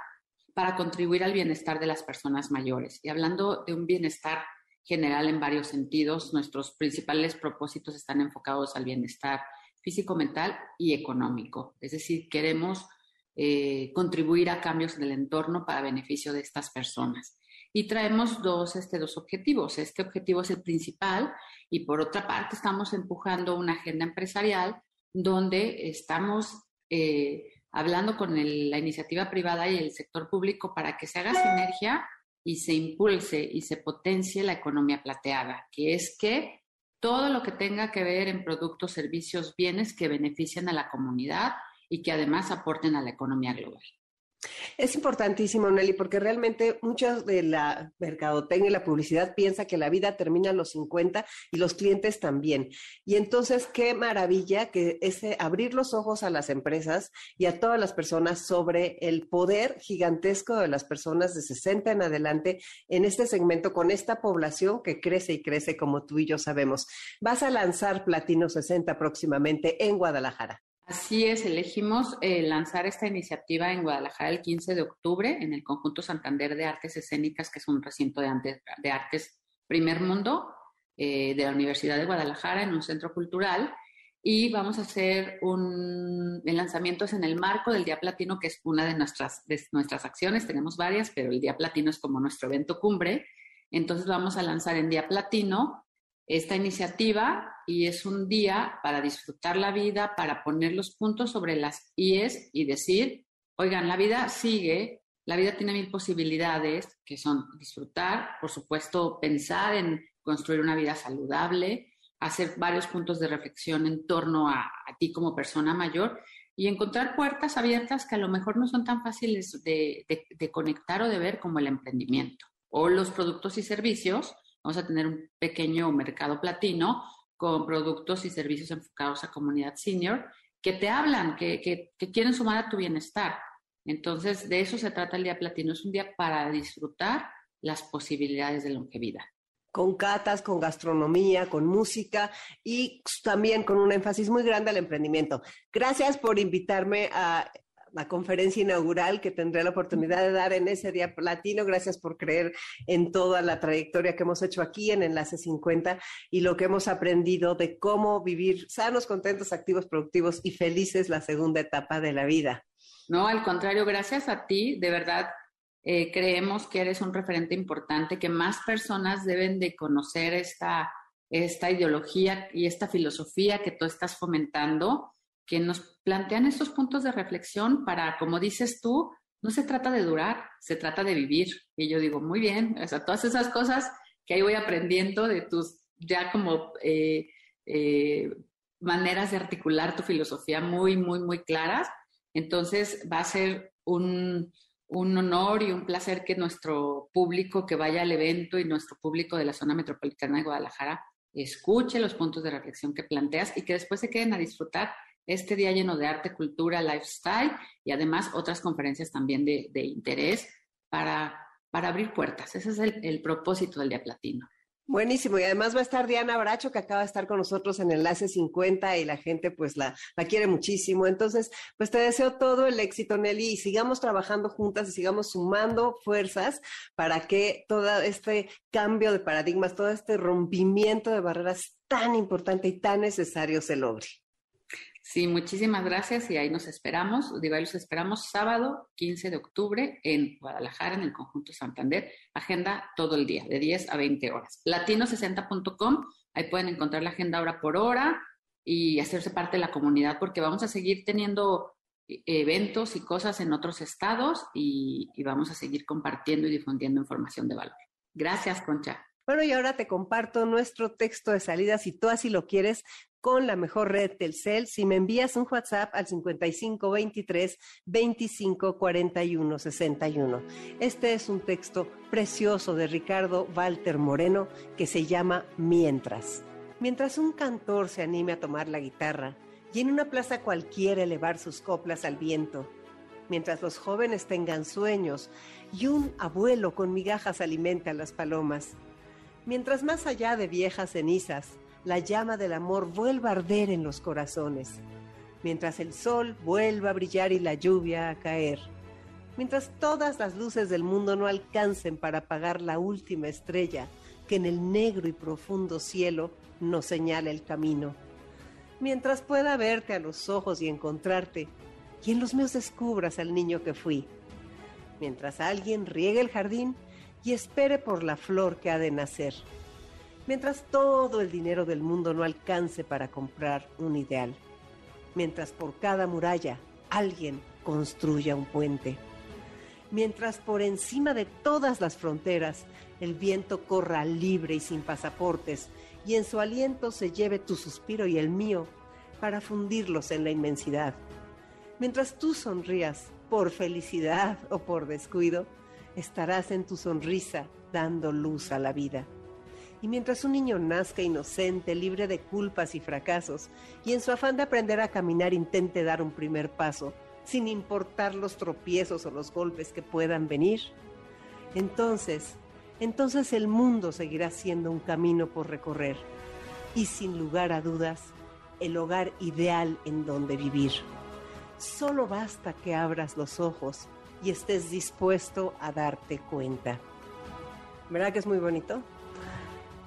para contribuir al bienestar de las personas mayores. Y hablando de un bienestar general en varios sentidos, nuestros principales propósitos están enfocados al bienestar físico, mental y económico. Es decir, queremos eh, contribuir a cambios del entorno para beneficio de estas personas. Y traemos dos, este, dos objetivos. Este objetivo es el principal y por otra parte estamos empujando una agenda empresarial donde estamos eh, hablando con la iniciativa privada y el sector público para que se haga sinergia y se impulse y se potencie la economía plateada, que es que todo lo que tenga que ver en productos, servicios, bienes que beneficien a la comunidad y que además aporten a la economía global. Es importantísimo, Nelly, porque realmente muchos de la mercadotecnia y la publicidad piensa que la vida termina a los 50 y los clientes también. Y entonces, qué maravilla que ese abrir los ojos a las empresas y a todas las personas sobre el poder gigantesco de las personas de 60 en adelante en este segmento con esta población que crece y crece como tú y yo sabemos. Vas a lanzar Platino 60 próximamente en Guadalajara. Así es, elegimos eh, lanzar esta iniciativa en Guadalajara el 15 de octubre en el Conjunto Santander de Artes Escénicas, que es un recinto de, artes primer mundo eh, de la Universidad de Guadalajara en un centro cultural. Y vamos a hacer un lanzamiento en el marco del Día Platino, que es una de nuestras, de nuestras acciones. Tenemos varias, pero el Día Platino es como nuestro evento cumbre. Entonces vamos a lanzar en Día Platino esta iniciativa y es un día para disfrutar la vida, para poner los puntos sobre las IES y decir, oigan, la vida sigue, la vida tiene mil posibilidades, que son disfrutar, por supuesto, pensar en construir una vida saludable, hacer varios puntos de reflexión en torno a, ti como persona mayor y encontrar puertas abiertas que a lo mejor no son tan fáciles de conectar o de ver como el emprendimiento o los productos y servicios Vamos a tener un pequeño mercado platino con productos y servicios enfocados a comunidad senior que te hablan, que, que, quieren sumar a tu bienestar. Entonces, de eso se trata el Día Platino. Es un día para disfrutar las posibilidades de longevidad con catas, con gastronomía, con música y también con un énfasis muy grande al emprendimiento. Gracias por invitarme a la conferencia inaugural que tendré la oportunidad de dar en ese día platino. Gracias por creer en toda la trayectoria que hemos hecho aquí en Enlace 50 y lo que hemos aprendido de cómo vivir sanos, contentos, activos, productivos y felices la segunda etapa de la vida. No, al contrario, gracias a ti, de verdad. Eh, creemos que eres un referente importante, que más personas deben de conocer esta, esta ideología y esta filosofía que tú estás fomentando que nos plantean estos puntos de reflexión para, como dices tú, no se trata de durar, se trata de vivir. Y yo digo, muy bien, o sea, todas esas cosas que ahí voy aprendiendo de tus ya como eh, eh, maneras de articular tu filosofía muy, muy, muy claras. Entonces va a ser un, un honor y un placer que nuestro público que vaya al evento y nuestro público de la zona metropolitana de Guadalajara escuche los puntos de reflexión que planteas y que después se queden a disfrutar este día lleno de arte, cultura, lifestyle y además otras conferencias también de, interés para, para, abrir puertas. Ese es el, propósito del Día Platino. Buenísimo. Y además va a estar Diana Bracho, que acaba de estar con nosotros en Enlace 50 y la gente pues la, la quiere muchísimo. Entonces, pues te deseo todo el éxito, Nelly, y sigamos trabajando juntas y sigamos sumando fuerzas para que todo este cambio de paradigmas, todo este rompimiento de barreras tan importante y tan necesario se logre. Sí, muchísimas gracias y ahí nos esperamos. Digo, ahí los esperamos sábado 15 de octubre en Guadalajara, en el Conjunto Santander. Agenda todo el día, de 10 a 20 horas. Latino60.com, ahí pueden encontrar la agenda hora por hora y hacerse parte de la comunidad porque vamos a seguir teniendo eh, eventos y cosas en otros estados y, y vamos a seguir compartiendo y difundiendo información de valor. Gracias, Concha. Bueno, y ahora te comparto nuestro texto de salida, si tú así lo quieres, con la mejor red Telcel si me envías un WhatsApp al 5523 2541 61. Este es un texto precioso de Ricardo Walter Moreno que se llama Mientras. Mientras un cantor se anime a tomar la guitarra y en una plaza cualquiera elevar sus coplas al viento, mientras los jóvenes tengan sueños y un abuelo con migajas alimenta a las palomas, mientras más allá de viejas cenizas, la llama del amor vuelva a arder en los corazones, mientras el sol vuelva a brillar y la lluvia a caer, mientras todas las luces del mundo no alcancen para apagar la última estrella que en el negro y profundo cielo nos señala el camino, mientras pueda verte a los ojos y encontrarte, y en los míos descubras al niño que fui, mientras alguien riegue el jardín y espere por la flor que ha de nacer mientras todo el dinero del mundo no alcance para comprar un ideal, mientras por cada muralla alguien construya un puente, mientras por encima de todas las fronteras el viento corra libre y sin pasaportes y en su aliento se lleve tu suspiro y el mío para fundirlos en la inmensidad, Mientras tú sonrías por felicidad o por descuido, estarás en tu sonrisa dando luz a la vida. Y mientras un niño nazca inocente, libre de culpas y fracasos, y en su afán de aprender a caminar intente dar un primer paso, sin importar los tropiezos o los golpes que puedan venir, entonces, entonces el mundo seguirá siendo un camino por recorrer y sin lugar a dudas, el hogar ideal en donde vivir. Solo basta que abras los ojos y estés dispuesto a darte cuenta. ¿Verdad que es muy bonito?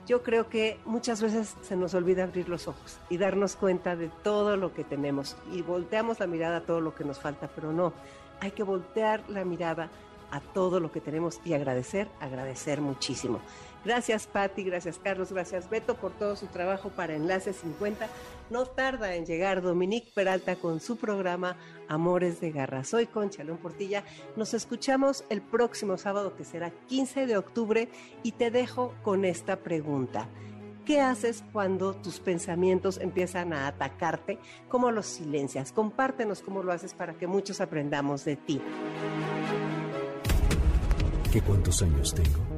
Yo creo que muchas veces se nos olvida abrir los ojos y darnos cuenta de todo lo que tenemos y volteamos la mirada a todo lo que nos falta, pero no, hay que voltear la mirada a todo lo que tenemos y agradecer, agradecer muchísimo. Gracias Patti, gracias Carlos, gracias Beto por todo su trabajo para Enlace 50. No tarda en llegar Dominique Peralta con su programa Amores de Garra. Soy Concha León Portilla. Nos escuchamos el próximo sábado que será 15 de octubre y te dejo con esta pregunta. ¿Qué haces cuando tus pensamientos empiezan a atacarte? ¿Cómo los silencias? Compártenos cómo lo haces para que muchos aprendamos de ti. ¿Qué cuántos años tengo?